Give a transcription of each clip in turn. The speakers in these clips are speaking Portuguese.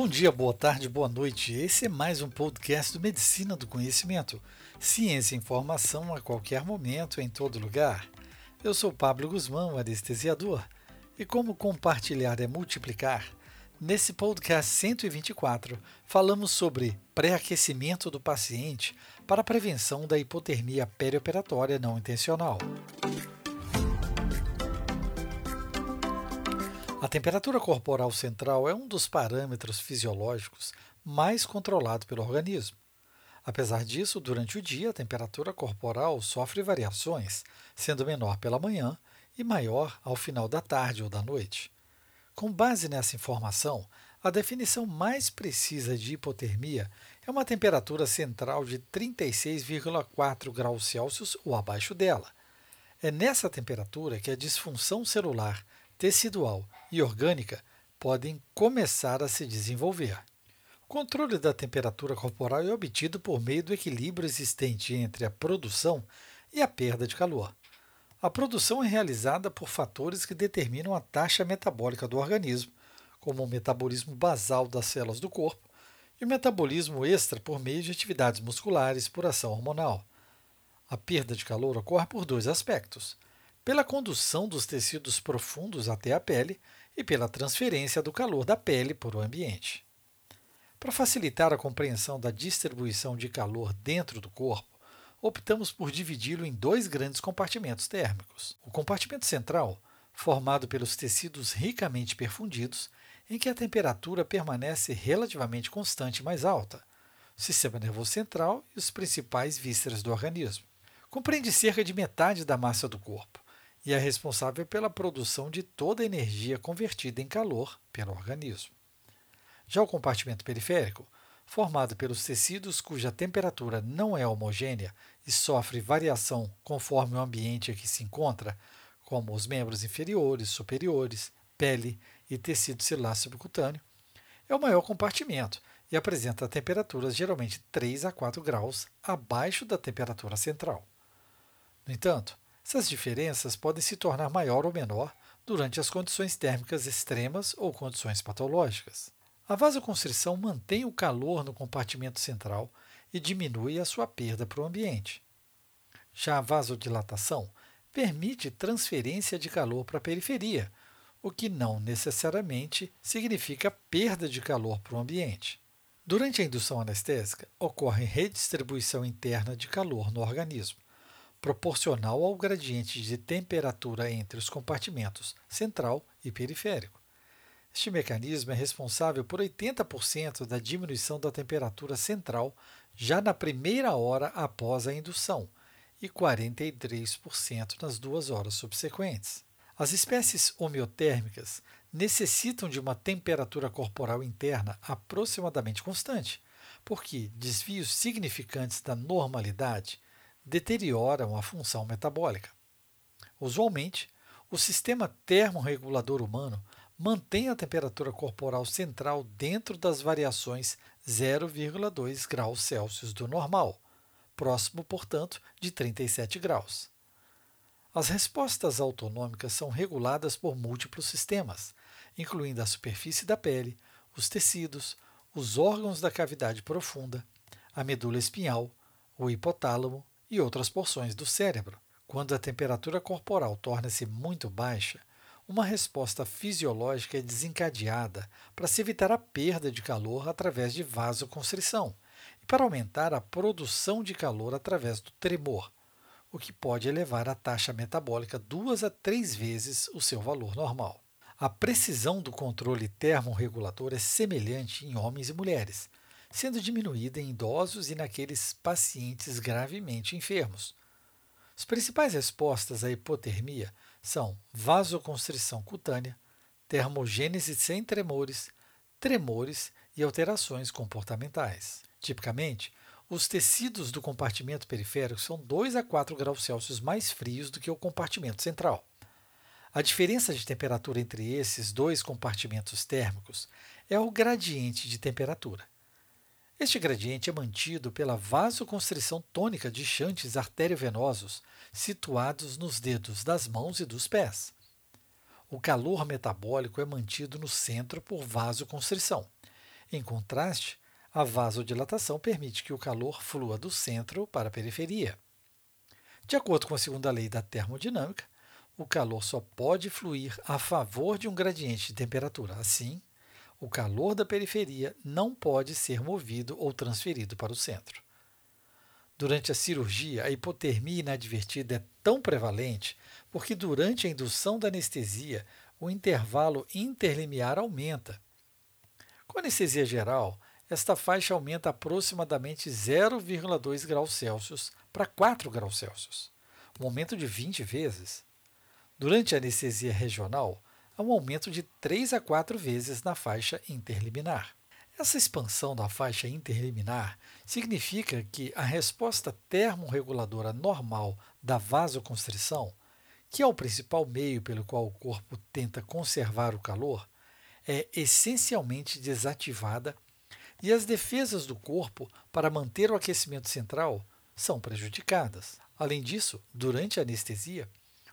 Bom dia, boa tarde, boa noite. Esse é mais um podcast do Medicina do Conhecimento. Ciência e informação a qualquer momento, em todo lugar. Eu sou Pablo Guzmão, anestesiador. E como compartilhar é multiplicar, nesse podcast 124 falamos sobre pré-aquecimento do paciente para prevenção da hipotermia perioperatória não intencional. A temperatura corporal central é um dos parâmetros fisiológicos mais controlados pelo organismo. Apesar disso, durante o dia, a temperatura corporal sofre variações, sendo menor pela manhã e maior ao final da tarde ou da noite. Com base nessa informação, a definição mais precisa de hipotermia é uma temperatura central de 36,4 graus Celsius ou abaixo dela. É nessa temperatura que a disfunção celular tecidual e orgânica podem começar a se desenvolver. O controle da temperatura corporal é obtido por meio do equilíbrio existente entre a produção e a perda de calor. A produção é realizada por fatores que determinam a taxa metabólica do organismo, como o metabolismo basal das células do corpo e o metabolismo extra por meio de atividades musculares por ação hormonal. A perda de calor ocorre por dois aspectos pela condução dos tecidos profundos até a pele e pela transferência do calor da pele para o ambiente. Para facilitar a compreensão da distribuição de calor dentro do corpo, optamos por dividi-lo em dois grandes compartimentos térmicos. O compartimento central, formado pelos tecidos ricamente perfundidos, em que a temperatura permanece relativamente constante mais alta, o sistema nervoso central e os principais vísceras do organismo. Compreende cerca de metade da massa do corpo e é responsável pela produção de toda a energia convertida em calor pelo organismo. Já o compartimento periférico, formado pelos tecidos cuja temperatura não é homogênea e sofre variação conforme o ambiente em que se encontra, como os membros inferiores, superiores, pele e tecido celular subcutâneo, é o maior compartimento e apresenta temperaturas geralmente 3 a 4 graus abaixo da temperatura central. No entanto, essas diferenças podem se tornar maior ou menor durante as condições térmicas extremas ou condições patológicas. A vasoconstrição mantém o calor no compartimento central e diminui a sua perda para o ambiente. Já a vasodilatação permite transferência de calor para a periferia, o que não necessariamente significa perda de calor para o ambiente. Durante a indução anestésica, ocorre redistribuição interna de calor no organismo proporcional ao gradiente de temperatura entre os compartimentos central e periférico. Este mecanismo é responsável por 80% da diminuição da temperatura central já na primeira hora após a indução e 43% nas duas horas subsequentes. As espécies homeotérmicas necessitam de uma temperatura corporal interna aproximadamente constante, porque desvios significantes da normalidade deterioram a função metabólica. Usualmente, o sistema termorregulador humano mantém a temperatura corporal central dentro das variações 0,2 graus Celsius do normal, próximo, portanto, de 37 graus. As respostas autonômicas são reguladas por múltiplos sistemas, incluindo a superfície da pele, os tecidos, os órgãos da cavidade profunda, a medula espinhal, o hipotálamo e outras porções do cérebro. Quando a temperatura corporal torna-se muito baixa, uma resposta fisiológica é desencadeada para se evitar a perda de calor através de vasoconstrição e para aumentar a produção de calor através do tremor, o que pode elevar a taxa metabólica duas a três vezes o seu valor normal. A precisão do controle termorregulador é semelhante em homens e mulheres, sendo diminuída em idosos e naqueles pacientes gravemente enfermos. As principais respostas à hipotermia são vasoconstrição cutânea, termogênese sem tremores, tremores e alterações comportamentais. Tipicamente, os tecidos do compartimento periférico são 2 a 4 graus Celsius mais frios do que o compartimento central. A diferença de temperatura entre esses dois compartimentos térmicos é o gradiente de temperatura. Este gradiente é mantido pela vasoconstrição tônica de chantes arteriovenosos situados nos dedos das mãos e dos pés. O calor metabólico é mantido no centro por vasoconstrição, Em contraste, a vasodilatação permite que o calor flua do centro para a periferia. De acordo com a segunda lei da termodinâmica, o calor só pode fluir a favor de um gradiente de temperatura. Assim, o calor da periferia não pode ser movido ou transferido para o centro. Durante a cirurgia, a hipotermia inadvertida é tão prevalente porque, durante a indução da anestesia, o intervalo interlimiar aumenta. Com anestesia geral, esta faixa aumenta aproximadamente 0,2 graus Celsius para 4 graus Celsius, um aumento de 20 vezes. Durante a anestesia regional, há um aumento de 3 a 4 vezes na faixa interliminar. Essa expansão da faixa interliminar significa que a resposta termorreguladora normal da vasoconstrição, que é o principal meio pelo qual o corpo tenta conservar o calor, é essencialmente desativada e as defesas do corpo para manter o aquecimento central são prejudicadas. Além disso, durante a anestesia,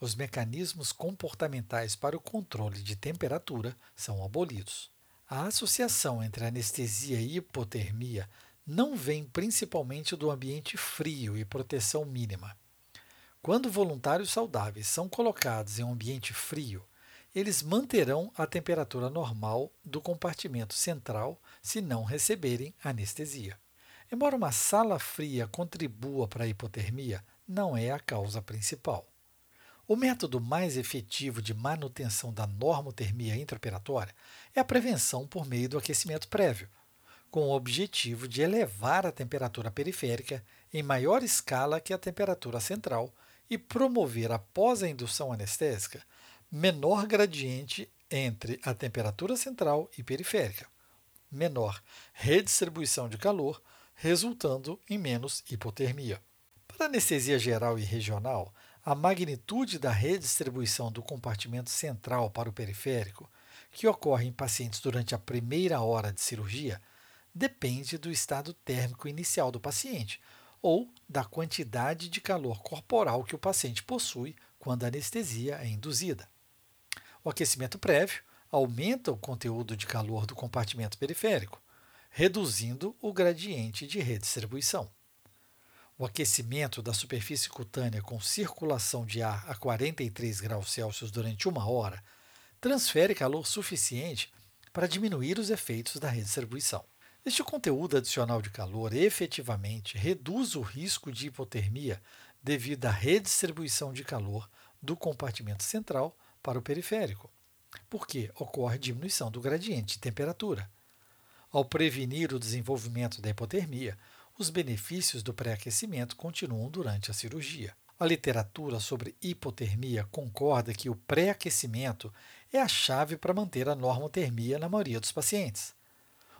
os mecanismos comportamentais para o controle de temperatura são abolidos. A associação entre anestesia e hipotermia não vem principalmente do ambiente frio e proteção mínima. Quando voluntários saudáveis são colocados em um ambiente frio, eles manterão a temperatura normal do compartimento central se não receberem anestesia. Embora uma sala fria contribua para a hipotermia, não é a causa principal. O método mais efetivo de manutenção da normotermia intraoperatória é a prevenção por meio do aquecimento prévio, com o objetivo de elevar a temperatura periférica em maior escala que a temperatura central e promover, após a indução anestésica, menor gradiente entre a temperatura central e periférica, menor redistribuição de calor, resultando em menos hipotermia. Para anestesia geral e regional, a magnitude da redistribuição do compartimento central para o periférico, que ocorre em pacientes durante a primeira hora de cirurgia, depende do estado térmico inicial do paciente ou da quantidade de calor corporal que o paciente possui quando a anestesia é induzida. O aquecimento prévio aumenta o conteúdo de calor do compartimento periférico, reduzindo o gradiente de redistribuição. O aquecimento da superfície cutânea com circulação de ar a 43 graus Celsius durante uma hora transfere calor suficiente para diminuir os efeitos da redistribuição. Este conteúdo adicional de calor efetivamente reduz o risco de hipotermia devido à redistribuição de calor do compartimento central para o periférico, porque ocorre diminuição do gradiente de temperatura. Ao prevenir o desenvolvimento da hipotermia, os benefícios do pré-aquecimento continuam durante a cirurgia. A literatura sobre hipotermia concorda que o pré-aquecimento é a chave para manter a normotermia na maioria dos pacientes.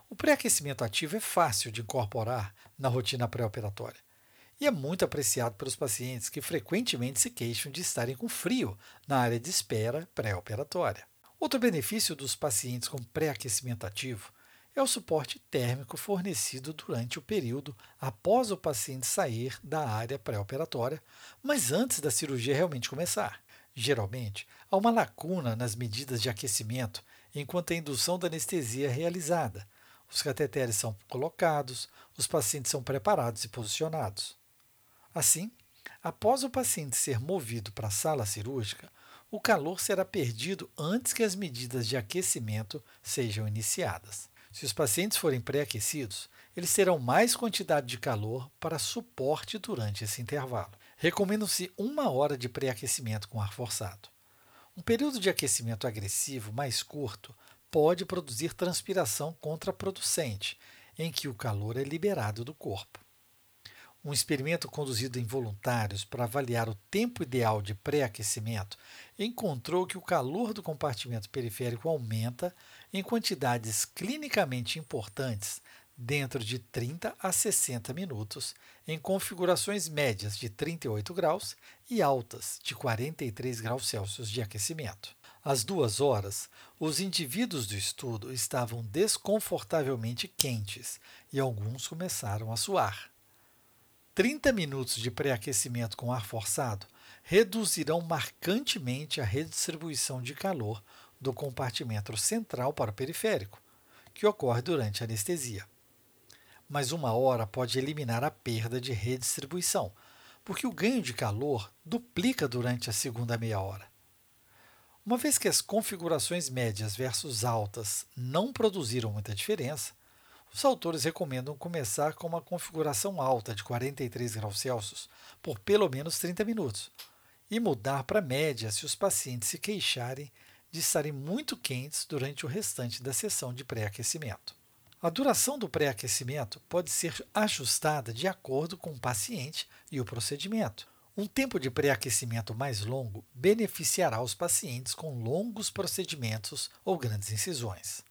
O pré-aquecimento ativo é fácil de incorporar na rotina pré-operatória e é muito apreciado pelos pacientes que frequentemente se queixam de estarem com frio na área de espera pré-operatória. Outro benefício dos pacientes com pré-aquecimento ativo é o suporte térmico fornecido durante o período após o paciente sair da área pré-operatória, mas antes da cirurgia realmente começar. Geralmente, há uma lacuna nas medidas de aquecimento enquanto a indução da anestesia é realizada. Os cateteres são colocados, os pacientes são preparados e posicionados. Assim, após o paciente ser movido para a sala cirúrgica, o calor será perdido antes que as medidas de aquecimento sejam iniciadas. Se os pacientes forem pré-aquecidos, eles terão mais quantidade de calor para suporte durante esse intervalo. Recomenda-se uma hora de pré-aquecimento com ar forçado. Um período de aquecimento agressivo mais curto pode produzir transpiração contraproducente, em que o calor é liberado do corpo. Um experimento conduzido em voluntários para avaliar o tempo ideal de pré-aquecimento encontrou que o calor do compartimento periférico aumenta em quantidades clinicamente importantes dentro de 30 a 60 minutos, em configurações médias de 38 graus e altas de 43 graus Celsius de aquecimento. Às duas horas, os indivíduos do estudo estavam desconfortavelmente quentes e alguns começaram a suar. 30 minutos de pré-aquecimento com ar forçado reduzirão marcantemente a redistribuição de calor do compartimento central para o periférico, que ocorre durante a anestesia. Mas uma hora pode eliminar a perda de redistribuição, porque o ganho de calor duplica durante a segunda meia hora. Uma vez que as configurações médias versus altas não produziram muita diferença, os autores recomendam começar com uma configuração alta de 43 graus Celsius por pelo menos 30 minutos e mudar para média se os pacientes se queixarem de estarem muito quentes durante o restante da sessão de pré-aquecimento. A duração do pré-aquecimento pode ser ajustada de acordo com o paciente e o procedimento. Um tempo de pré-aquecimento mais longo beneficiará os pacientes com longos procedimentos ou grandes incisões.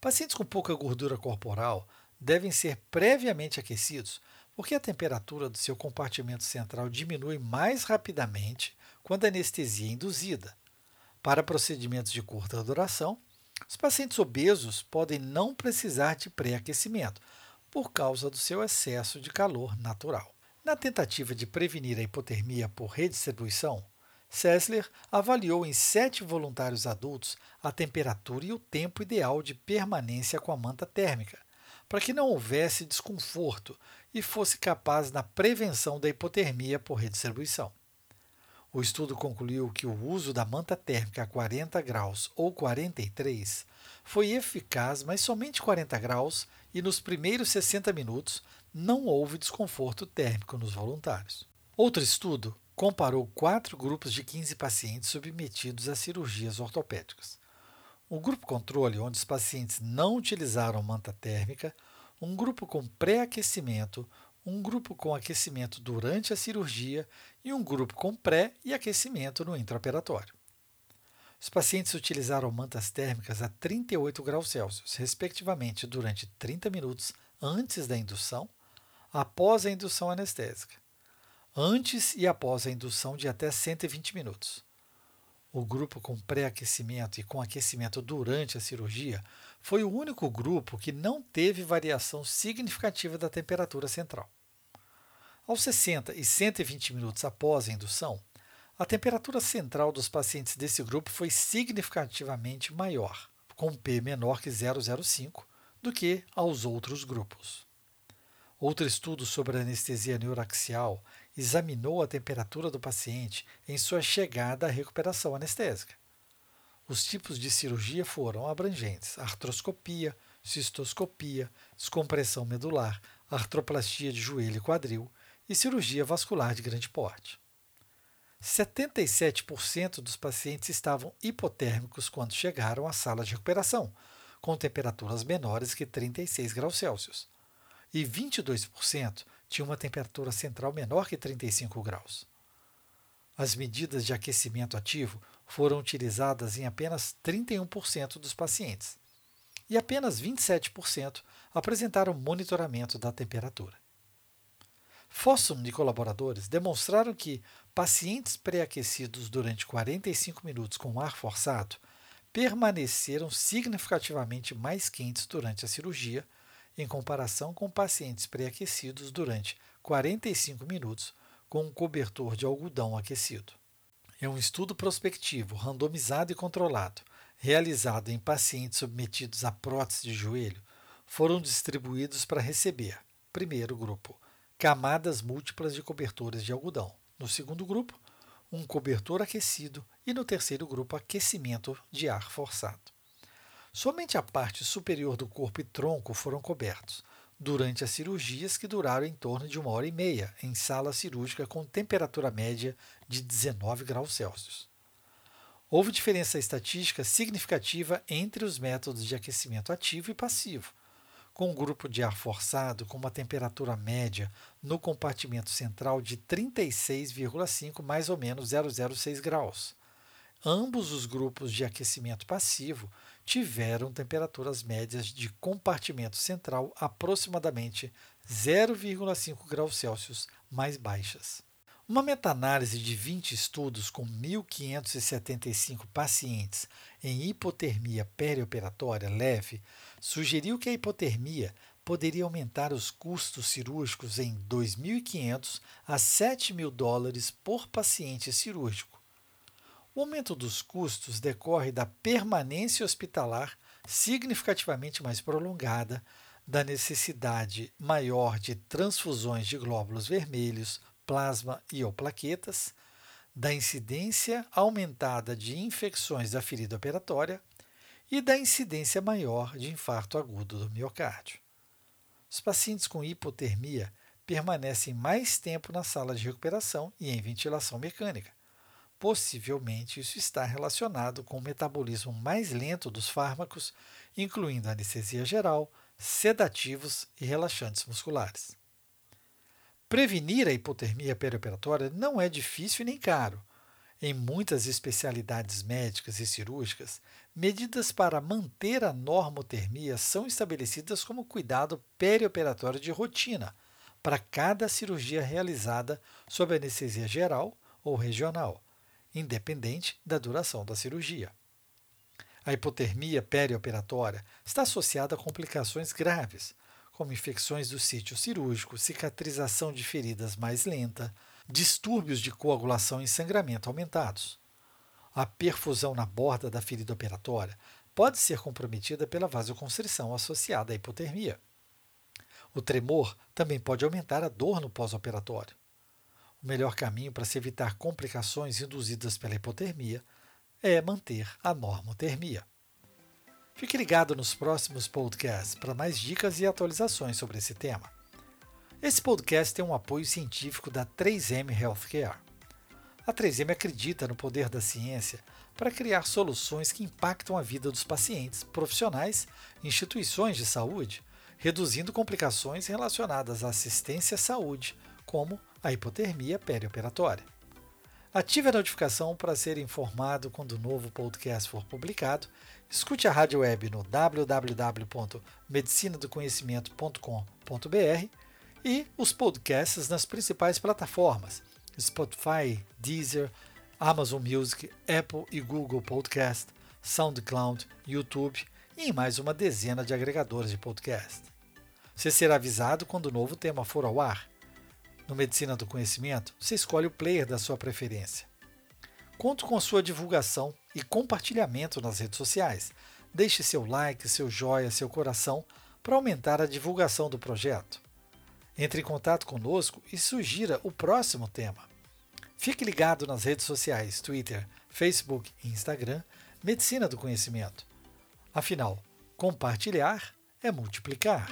Pacientes com pouca gordura corporal devem ser previamente aquecidos, porque a temperatura do seu compartimento central diminui mais rapidamente quando a anestesia é induzida. Para procedimentos de curta duração, os pacientes obesos podem não precisar de pré-aquecimento, por causa do seu excesso de calor natural. Na tentativa de prevenir a hipotermia por redistribuição, Sessler avaliou em sete voluntários adultos a temperatura e o tempo ideal de permanência com a manta térmica, para que não houvesse desconforto e fosse capaz na prevenção da hipotermia por redistribuição. O estudo concluiu que o uso da manta térmica a 40 graus ou 43 foi eficaz, mas somente 40 graus, e nos primeiros 60 minutos não houve desconforto térmico nos voluntários. Outro estudo comparou quatro grupos de 15 pacientes submetidos a cirurgias ortopédicas. O grupo controle, onde os pacientes não utilizaram manta térmica, um grupo com pré-aquecimento, um grupo com aquecimento durante a cirurgia e um grupo com pré e aquecimento no intraoperatório. Os pacientes utilizaram mantas térmicas a 38 graus Celsius, respectivamente, durante 30 minutos antes da indução, após a indução anestésica antes e após a indução de até 120 minutos. O grupo com pré-aquecimento e com aquecimento durante a cirurgia foi o único grupo que não teve variação significativa da temperatura central. Aos 60 e 120 minutos após a indução, a temperatura central dos pacientes desse grupo foi significativamente maior, com P menor que 0,05, do que aos outros grupos. Outro estudo sobre anestesia neuroaxial examinou a temperatura do paciente em sua chegada à recuperação anestésica. Os tipos de cirurgia foram abrangentes: artroscopia, cistoscopia, descompressão medular, artroplastia de joelho e quadril e cirurgia vascular de grande porte. 77% dos pacientes estavam hipotérmicos quando chegaram à sala de recuperação, com temperaturas menores que 36 graus Celsius e 22% tinham uma temperatura central menor que 35 graus. As medidas de aquecimento ativo foram utilizadas em apenas 31% dos pacientes, e apenas 27% apresentaram monitoramento da temperatura. Fossum e colaboradores demonstraram que pacientes pré-aquecidos durante 45 minutos com ar forçado permaneceram significativamente mais quentes durante a cirurgia em comparação com pacientes pré-aquecidos durante 45 minutos com um cobertor de algodão aquecido. É um estudo prospectivo, randomizado e controlado, realizado em pacientes submetidos a prótese de joelho, foram distribuídos para receber, primeiro grupo, camadas múltiplas de cobertores de algodão. No segundo grupo, um cobertor aquecido e no terceiro grupo, aquecimento de ar forçado. Somente a parte superior do corpo e tronco foram cobertos, durante as cirurgias que duraram em torno de uma hora e meia, em sala cirúrgica com temperatura média de 19 graus Celsius. Houve diferença estatística significativa entre os métodos de aquecimento ativo e passivo, com um grupo de ar forçado com uma temperatura média no compartimento central de 36,5 mais ou menos 006 graus Ambos os grupos de aquecimento passivo tiveram temperaturas médias de compartimento central aproximadamente 0,5 graus Celsius mais baixas. Uma meta-análise de 20 estudos com 1.575 pacientes em hipotermia perioperatória leve sugeriu que a hipotermia poderia aumentar os custos cirúrgicos em 2.500 a 7.000 dólares por paciente cirúrgico o aumento dos custos decorre da permanência hospitalar significativamente mais prolongada, da necessidade maior de transfusões de glóbulos vermelhos, plasma e ou plaquetas, da incidência aumentada de infecções da ferida operatória e da incidência maior de infarto agudo do miocárdio. Os pacientes com hipotermia permanecem mais tempo na sala de recuperação e em ventilação mecânica. Possivelmente isso está relacionado com o metabolismo mais lento dos fármacos, incluindo anestesia geral, sedativos e relaxantes musculares. Prevenir a hipotermia perioperatória não é difícil nem caro. Em muitas especialidades médicas e cirúrgicas, medidas para manter a normotermia são estabelecidas como cuidado perioperatório de rotina para cada cirurgia realizada sob anestesia geral ou regional, independente da duração da cirurgia. A hipotermia perioperatória está associada a complicações graves, como infecções do sítio cirúrgico, cicatrização de feridas mais lenta, distúrbios de coagulação e sangramento aumentados. A perfusão na borda da ferida operatória pode ser comprometida pela vasoconstrição associada à hipotermia. O tremor também pode aumentar a dor no pós-operatório. O melhor caminho para se evitar complicações induzidas pela hipotermia é manter a normotermia. Fique ligado nos próximos podcasts para mais dicas e atualizações sobre esse tema. Esse podcast tem um apoio científico da 3M Healthcare. A 3M acredita no poder da ciência para criar soluções que impactam a vida dos pacientes, profissionais, instituições de saúde reduzindo complicações relacionadas à assistência à saúde, como a hipotermia perioperatória. Ative a notificação para ser informado quando o novo podcast for publicado. Escute a rádio web no www.medicinadoconhecimento.com.br e os podcasts nas principais plataformas: Spotify, Deezer, Amazon Music, Apple e Google Podcast, SoundCloud, YouTube e em mais uma dezena de agregadores de podcast. Você será avisado quando o novo tema for ao ar. No Medicina do Conhecimento, você escolhe o player da sua preferência. Conto com a sua divulgação e compartilhamento nas redes sociais. Deixe seu like, seu joia, seu coração para aumentar a divulgação do projeto. Entre em contato conosco e sugira o próximo tema. Fique ligado nas redes sociais Twitter, Facebook e Instagram Medicina do Conhecimento. Afinal, compartilhar é multiplicar.